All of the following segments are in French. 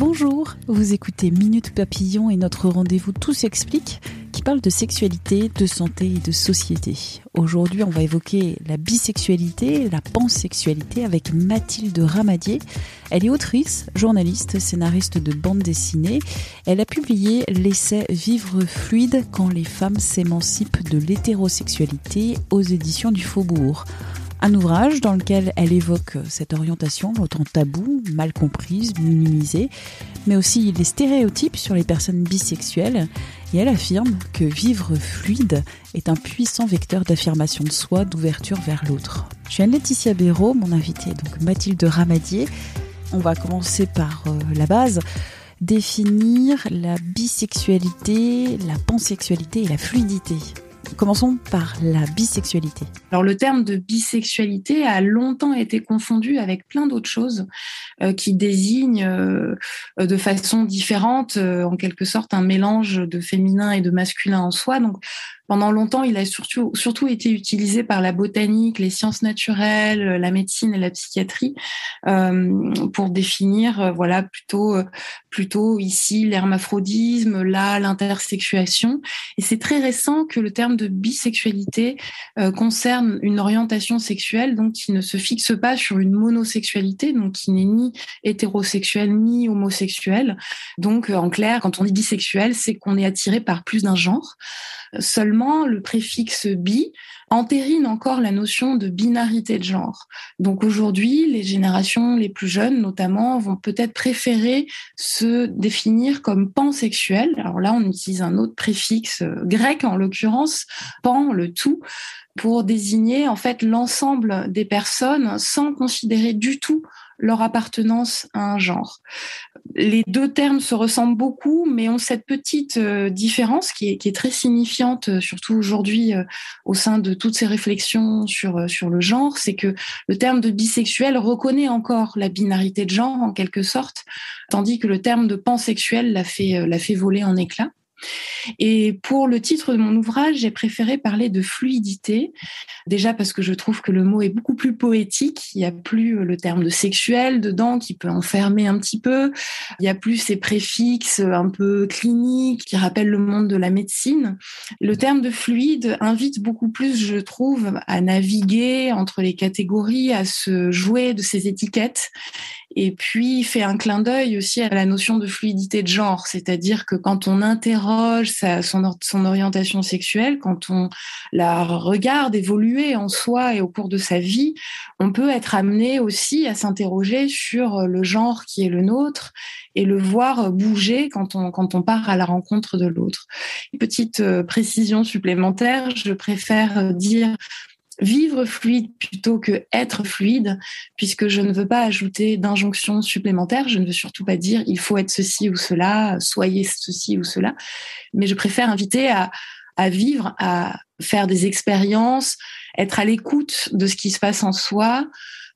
Bonjour, vous écoutez Minute Papillon et notre rendez-vous Tout s'explique qui parle de sexualité, de santé et de société. Aujourd'hui, on va évoquer la bisexualité, la pansexualité avec Mathilde Ramadier. Elle est autrice, journaliste, scénariste de bande dessinée. Elle a publié l'essai Vivre fluide quand les femmes s'émancipent de l'hétérosexualité aux éditions du Faubourg. Un ouvrage dans lequel elle évoque cette orientation autant tabou, mal comprise, minimisée, mais aussi les stéréotypes sur les personnes bisexuelles. Et elle affirme que vivre fluide est un puissant vecteur d'affirmation de soi, d'ouverture vers l'autre. Je suis Anne-Laetitia Béraud, mon invitée donc Mathilde Ramadier. On va commencer par euh, la base définir la bisexualité, la pansexualité et la fluidité. Commençons par la bisexualité. Alors le terme de bisexualité a longtemps été confondu avec plein d'autres choses euh, qui désignent euh, de façon différente, euh, en quelque sorte, un mélange de féminin et de masculin en soi. Pendant longtemps, il a surtout, été utilisé par la botanique, les sciences naturelles, la médecine et la psychiatrie euh, pour définir, euh, voilà, plutôt, euh, plutôt ici l'hermaphrodisme, là l'intersexuation. Et c'est très récent que le terme de bisexualité euh, concerne une orientation sexuelle, donc qui ne se fixe pas sur une monosexualité, donc qui n'est ni hétérosexuel ni homosexuel. Donc, en clair, quand on dit bisexuel, c'est qu'on est attiré par plus d'un genre. Seulement, le préfixe bi entérine encore la notion de binarité de genre. Donc aujourd'hui, les générations les plus jeunes, notamment, vont peut-être préférer se définir comme pansexuel. Alors là, on utilise un autre préfixe euh, grec, en l'occurrence, pan, le tout, pour désigner en fait l'ensemble des personnes sans considérer du tout leur appartenance à un genre. Les deux termes se ressemblent beaucoup, mais ont cette petite euh, différence qui est, très signifiante, euh, surtout aujourd'hui euh, au sein de toutes ces réflexions sur, sur le genre, c'est que le terme de bisexuel reconnaît encore la binarité de genre en quelque sorte, tandis que le terme de pansexuel l'a fait, fait voler en éclats. Et pour le titre de mon ouvrage, j'ai préféré parler de fluidité. Déjà parce que je trouve que le mot est beaucoup plus poétique. Il n'y a plus le terme de sexuel dedans qui peut enfermer un petit peu. Il n'y a plus ces préfixes un peu cliniques qui rappellent le monde de la médecine. Le terme de fluide invite beaucoup plus, je trouve, à naviguer entre les catégories, à se jouer de ces étiquettes et puis fait un clin d'œil aussi à la notion de fluidité de genre, c'est-à-dire que quand on interroge son, son orientation sexuelle, quand on la regarde évoluer en soi et au cours de sa vie, on peut être amené aussi à s'interroger sur le genre qui est le nôtre et le voir bouger quand on, quand on part à la rencontre de l'autre. Petite euh, précision supplémentaire, je préfère dire vivre fluide plutôt que être fluide, puisque je ne veux pas ajouter d'injonctions supplémentaires. Je ne veux surtout pas dire il faut être ceci ou cela, soyez ceci ou cela, mais je préfère inviter à, vivre, à faire des expériences, être à l'écoute de ce qui se passe en soi,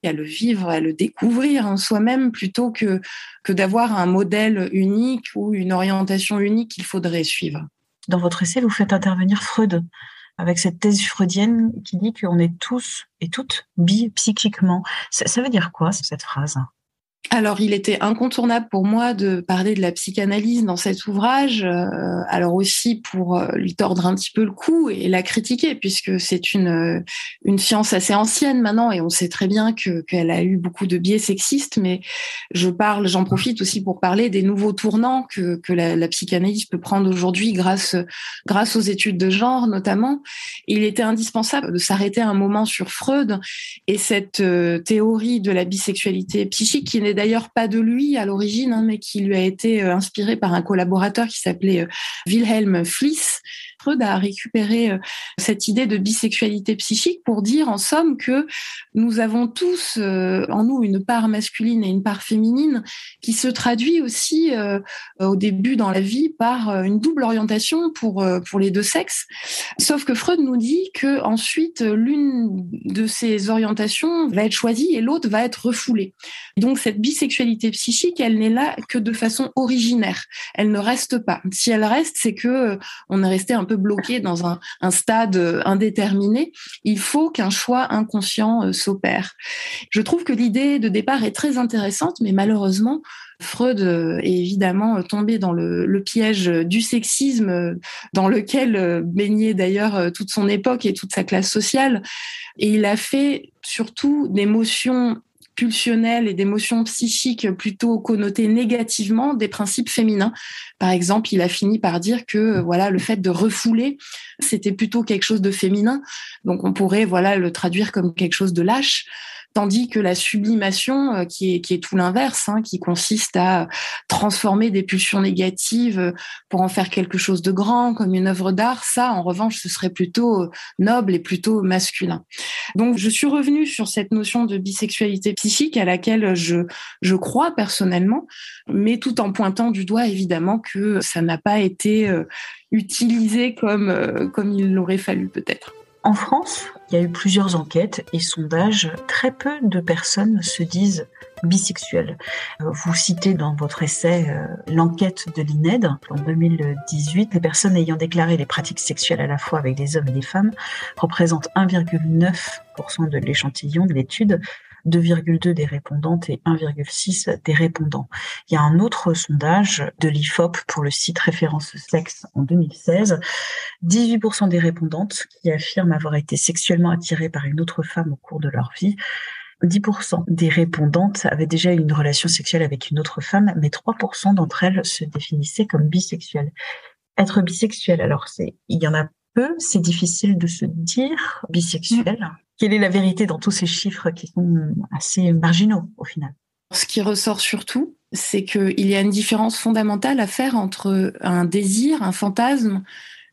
à le vivre, à le découvrir en soi-même plutôt que, que d'avoir un modèle unique ou une orientation unique qu'il faudrait suivre. Dans votre essai, vous faites intervenir Freud avec cette thèse freudienne qui dit qu'on est tous et toutes bi psychiquement. Ça, ça veut dire quoi cette phrase? Alors, il était incontournable pour moi de parler de la psychanalyse dans cet ouvrage, euh, alors aussi pour euh, lui tordre un petit peu le cou et la critiquer, puisque c'est une, euh, une science assez ancienne maintenant, et on sait très bien que qu'elle a eu beaucoup de biais sexistes, mais je parle, j'en profite aussi pour parler des nouveaux tournants que, que la, la psychanalyse peut prendre aujourd'hui grâce, grâce aux études de genre notamment. Il était indispensable de s'arrêter un moment sur Freud et cette théorie de la bisexualité psychique qui n'est d'ailleurs pas de lui à l'origine, hein, mais qui lui a été euh, inspiré par un collaborateur qui s'appelait euh, Wilhelm Fliess, Freud a récupéré euh, cette idée de bisexualité psychique pour dire en somme que nous avons tous euh, en nous une part masculine et une part féminine qui se traduit aussi au début dans la vie par une double orientation pour pour les deux sexes. Sauf que Freud nous dit que ensuite l'une de ces orientations va être choisie et l'autre va être refoulée. Donc cette bisexualité psychique, elle n'est là que de façon originaire. Elle ne reste pas. Si elle reste, c'est que euh, on est resté un peu bloqué dans un, stade euh, indéterminé. Il faut qu'un choix inconscient euh, s'opère. Je trouve que l'idée de départ est très intéressante, mais malheureusement, Freud est évidemment tombé dans le, le, piège du sexisme dans lequel baignait d'ailleurs toute son époque et toute sa classe sociale. Et il a fait surtout des motions pulsionnelles et d'émotions psychiques plutôt connotées négativement des principes féminins. Par exemple, il a fini par dire que voilà le fait de refouler, c'était plutôt quelque chose de féminin. Donc on pourrait voilà le traduire comme quelque chose de lâche. Tandis que la sublimation, euh, qui est, tout l'inverse, hein, qui consiste à transformer des pulsions négatives euh, pour en faire quelque chose de grand, comme une œuvre d'art, ça, en revanche, ce serait plutôt euh, noble et plutôt masculin. Donc, je suis revenue sur cette notion de bisexualité psychique à laquelle je, je crois personnellement, mais tout en pointant du doigt, évidemment, que ça n'a pas été utilisé comme, comme il l'aurait fallu peut-être. En France, il y a eu plusieurs enquêtes et sondages. Très peu de personnes se disent bisexuelles. Euh, vous citez dans votre essai euh, l'enquête de l'INED en 2018. Les personnes ayant déclaré les pratiques sexuelles à la fois avec des hommes et des femmes représentent 1,9% de l'échantillon de l'étude 2,2 des répondantes et 1,6 des répondants. Il y a un autre sondage de l'IFOP pour le site référence sexe en 2016. 18% des répondantes qui affirment avoir été sexuellement attirées par une autre femme au cours de leur vie. 10% des répondantes avaient déjà eu une relation sexuelle avec une autre femme, mais 3% d'entre elles se définissaient comme bisexuelles. Être bisexuel, alors c'est, il y en a peu, c'est difficile de se dire bisexuel. Quelle est la vérité dans tous ces chiffres qui sont assez marginaux au final? Ce qui ressort surtout, c'est qu'il y a une différence fondamentale à faire entre un désir, un fantasme,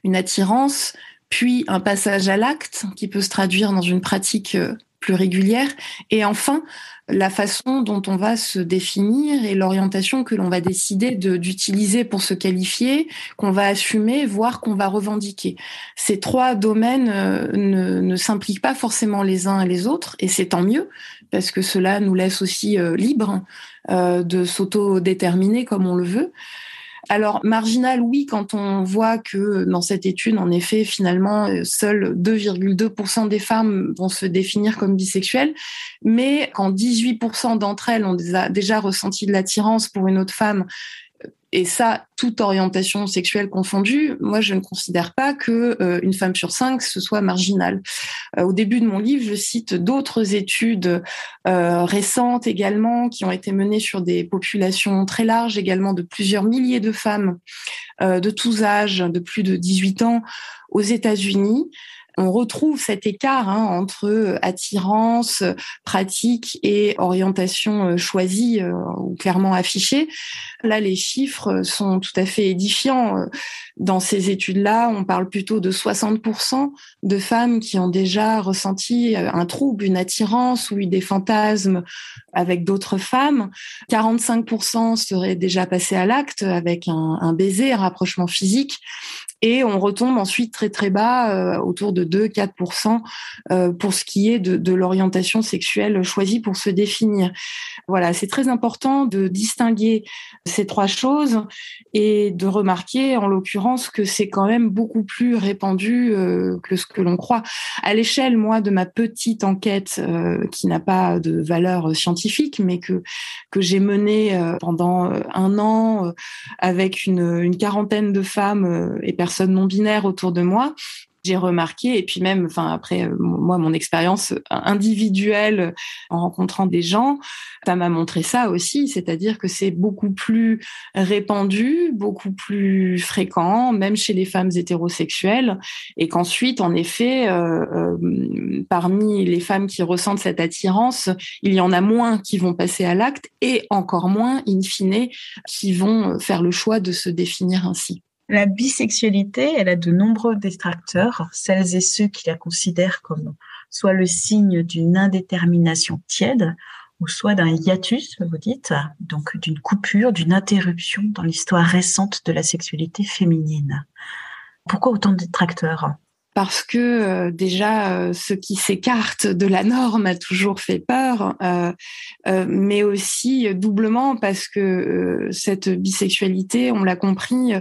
une attirance, puis un passage à l'acte qui peut se traduire dans une pratique euh, plus régulière, et enfin la façon dont on va se définir et l'orientation que l'on va décider d'utiliser pour se qualifier, qu'on va assumer, voire qu'on va revendiquer. Ces trois domaines euh, ne, s'impliquent pas forcément les uns les autres, et c'est tant mieux, parce que cela nous laisse aussi euh, libres euh, de s'auto-déterminer comme on le veut. Alors, marginal, oui, quand on voit que dans cette étude, en effet, finalement, euh, seuls 2,2% des femmes vont se définir comme bisexuelles, mais quand 18% d'entre elles ont déjà ressenti de l'attirance pour une autre femme et ça, toute orientation sexuelle confondue, moi je ne considère pas que euh, une femme sur cinq ce soit marginal. Euh, au début de mon livre, je cite d'autres études euh, récentes également qui ont été menées sur des populations très larges, également de plusieurs milliers de femmes de tous âges, de plus de 18 ans aux États-Unis on retrouve cet écart hein, entre euh, attirance, pratique et orientation euh, choisie euh, ou clairement affichée. Là, les chiffres sont tout à fait édifiants. Dans ces études-là, on parle plutôt de 60% de femmes qui ont déjà ressenti un trouble, une attirance ou des fantasmes avec d'autres femmes. 45% seraient déjà passées à l'acte avec un baiser, un rapprochement physique et on retombe ensuite très très bas, euh, autour de 2-4% euh, pour ce qui est de, de l'orientation sexuelle choisie pour se définir. Voilà, c'est très important de distinguer ces trois choses et de remarquer en l'occurrence que c'est quand même beaucoup plus répandu euh, que ce que l'on croit. À l'échelle, moi, de ma petite enquête euh, qui n'a pas de valeur scientifique, mais que que j'ai menée pendant un an avec une, une quarantaine de femmes et personnes personnes non binaires autour de moi, j'ai remarqué, et puis même, enfin après euh, moi mon expérience individuelle en rencontrant des gens, ça m'a montré ça aussi, c'est-à-dire que c'est beaucoup plus répandu, beaucoup plus fréquent, même chez les femmes hétérosexuelles, et qu'ensuite, en effet, euh, euh, parmi les femmes qui ressentent cette attirance, il y en a moins qui vont passer à l'acte, et encore moins, in fine, qui vont faire le choix de se définir ainsi. La bisexualité, elle a de nombreux détracteurs, celles et ceux qui la considèrent comme soit le signe d'une indétermination tiède, ou soit d'un hiatus, vous dites, donc d'une coupure, d'une interruption dans l'histoire récente de la sexualité féminine. Pourquoi autant de détracteurs? Parce que euh, déjà euh, ce qui s'écarte de la norme a toujours fait peur, euh, mais aussi doublement parce que cette bisexualité, on l'a compris,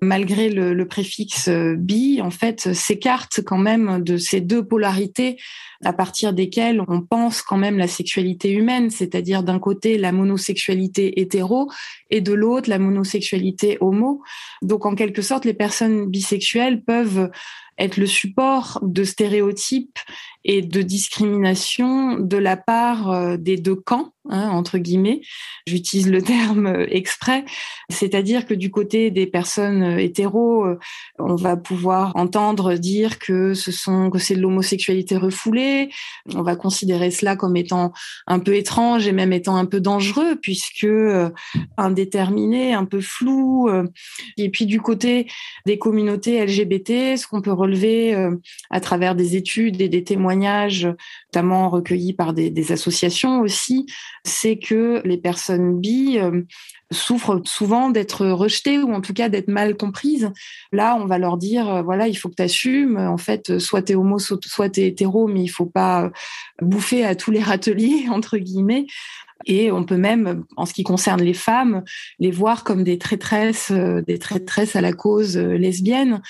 malgré le, le, préfixe bi, en fait, s'écarte quand même de ces deux polarités à partir desquelles on pense quand même la sexualité humaine, c'est-à-dire d'un côté la monosexualité hétéro et de l'autre la monosexualité homo. Donc en quelque sorte, les personnes bisexuelles peuvent être le support de stéréotypes et de discrimination de la part euh, des deux camps, hein, entre guillemets. J'utilise le terme euh, exprès, c'est-à-dire que du côté des personnes euh, hétéros, on va pouvoir entendre dire que ce sont que c'est de l'homosexualité refoulée. On va considérer cela comme étant un peu étrange et même étant un peu dangereux puisque indéterminé, un peu flou. Et puis du côté des communautés LGBT, ce qu'on peut relever à travers des études et des témoignages notamment recueillis par des, associations aussi, c'est que les personnes bi euh, souffrent souvent d'être rejetées ou en tout cas d'être mal comprises. Là, on va leur dire, euh, voilà, il faut que tu assumes. En fait, soit tu es homo, soit tu es hétéro, mais il faut pas bouffer à tous les râteliers, entre guillemets. Et on peut même, en ce qui concerne les femmes, les voir comme des traîtresses, euh, des traîtresses à la cause lesbienne.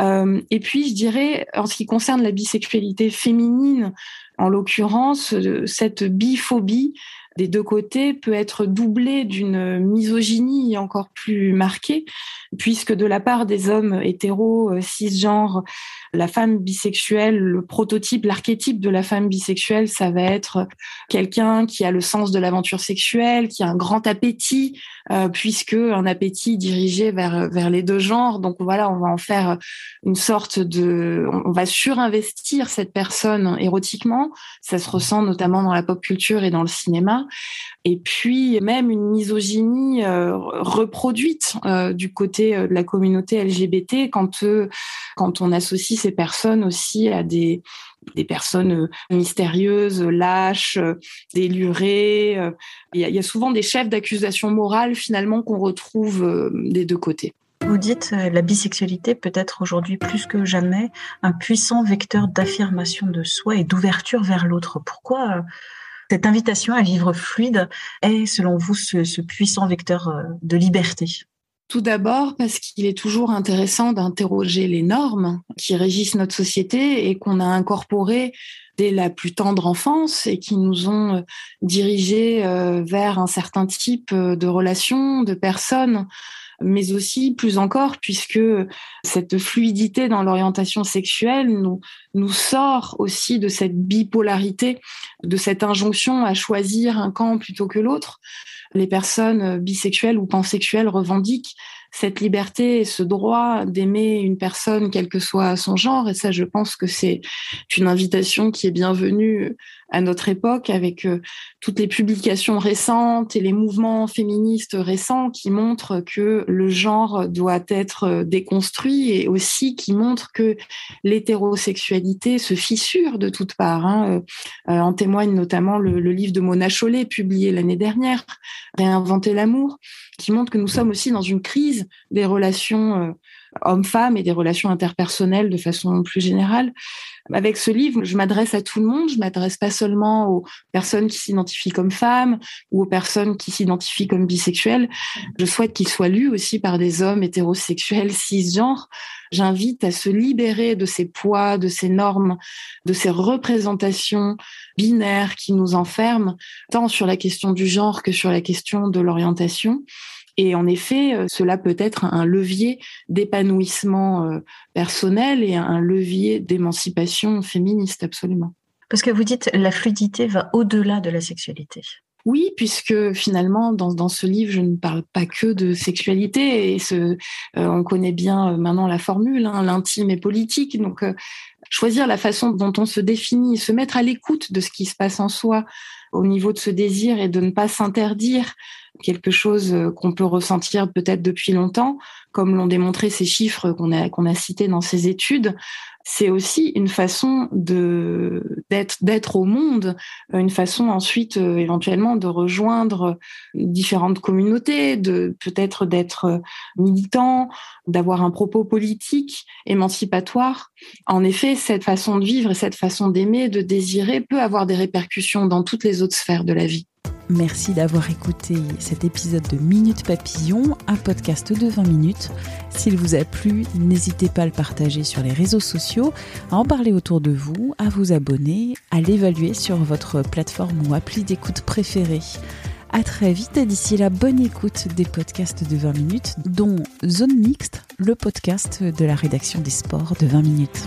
Euh, et puis, je dirais, en ce qui concerne la bisexualité féminine, en l'occurrence, euh, cette biphobie des deux côtés peut être doublée d'une misogynie encore plus marquée, puisque de la part des hommes hétéros, euh, cisgenres, la femme bisexuelle, le prototype, l'archétype de la femme bisexuelle, ça va être quelqu'un qui a le sens de l'aventure sexuelle, qui a un grand appétit, euh, puisque un appétit dirigé vers vers les deux genres. Donc voilà, on va en faire une sorte de, on va surinvestir cette personne érotiquement. Ça se ressent notamment dans la pop culture et dans le cinéma. Et puis même une misogynie euh, reproduite euh, du côté de la communauté LGBT quand quand on associe ces personnes aussi à des des personnes euh, mystérieuses, lâches, euh, délurées. Euh. Il y a souvent des chefs d'accusation morale finalement qu'on retrouve des deux côtés. Vous dites la bisexualité peut être aujourd'hui plus que jamais un puissant vecteur d'affirmation de soi et d'ouverture vers l'autre. Pourquoi cette invitation à vivre fluide est, selon vous, ce puissant vecteur de liberté? Tout d'abord parce qu'il est toujours intéressant d'interroger les normes qui régissent notre société et qu'on a incorporées dès la plus tendre enfance et qui nous ont euh, dirigés euh, vers un certain type euh, de relations, de personnes, mais aussi plus encore puisque cette fluidité dans l'orientation sexuelle nous, nous sort aussi de cette bipolarité, de cette injonction à choisir un camp plutôt que l'autre les personnes bisexuelles ou pansexuelles revendiquent cette liberté et ce droit d'aimer une personne quel que soit son genre. Et ça, je pense que c'est une invitation qui est bienvenue à notre époque avec euh, toutes les publications récentes et les mouvements féministes récents qui montrent que le genre doit être euh, déconstruit et aussi qui montrent que l'hétérosexualité se fissure de toutes parts. Hein. Euh, en témoigne notamment le, le livre de Mona Chollet publié l'année dernière, Réinventer l'amour, qui montre que nous sommes aussi dans une crise des relations hommes-femmes et des relations interpersonnelles de façon plus générale. Avec ce livre, je m'adresse à tout le monde. Je m'adresse pas seulement aux personnes qui s'identifient comme femmes ou aux personnes qui s'identifient comme bisexuelles. Je souhaite qu'il soit lu aussi par des hommes hétérosexuels cisgenres. J'invite à se libérer de ces poids, de ces normes, de ces représentations binaires qui nous enferment, tant sur la question du genre que sur la question de l'orientation. Et en effet, euh, cela peut être un levier d'épanouissement euh, personnel et un levier d'émancipation féministe, absolument. Parce que vous dites la fluidité va au-delà de la sexualité. Oui, puisque finalement, dans, dans, ce livre, je ne parle pas que de sexualité. Et ce, euh, on connaît bien maintenant la formule, hein, l'intime est politique. Donc, choisir la façon dont on se définit, se mettre à l'écoute de ce qui se passe en soi au niveau de ce désir et de ne pas s'interdire quelque chose euh, qu'on peut ressentir peut-être depuis longtemps, comme l'ont démontré ces chiffres qu'on a, qu'on a cités dans ces études, c'est aussi une façon d'être au monde, une façon ensuite euh, éventuellement de rejoindre différentes communautés, de peut-être d'être militant, d'avoir un propos politique émancipatoire. En effet, cette façon de vivre et cette façon d'aimer, de désirer peut avoir des répercussions dans toutes les autres sphères de la vie. Merci d'avoir écouté cet épisode de Minute Papillon, un podcast de 20 minutes. S'il vous a plu, n'hésitez pas à le partager sur les réseaux sociaux, à en parler autour de vous, à vous abonner, à l'évaluer sur votre plateforme ou appli d'écoute préférée. À très vite et d'ici là, bonne écoute des podcasts de 20 minutes, dont Zone Mixte, le podcast de la rédaction des sports de 20 minutes.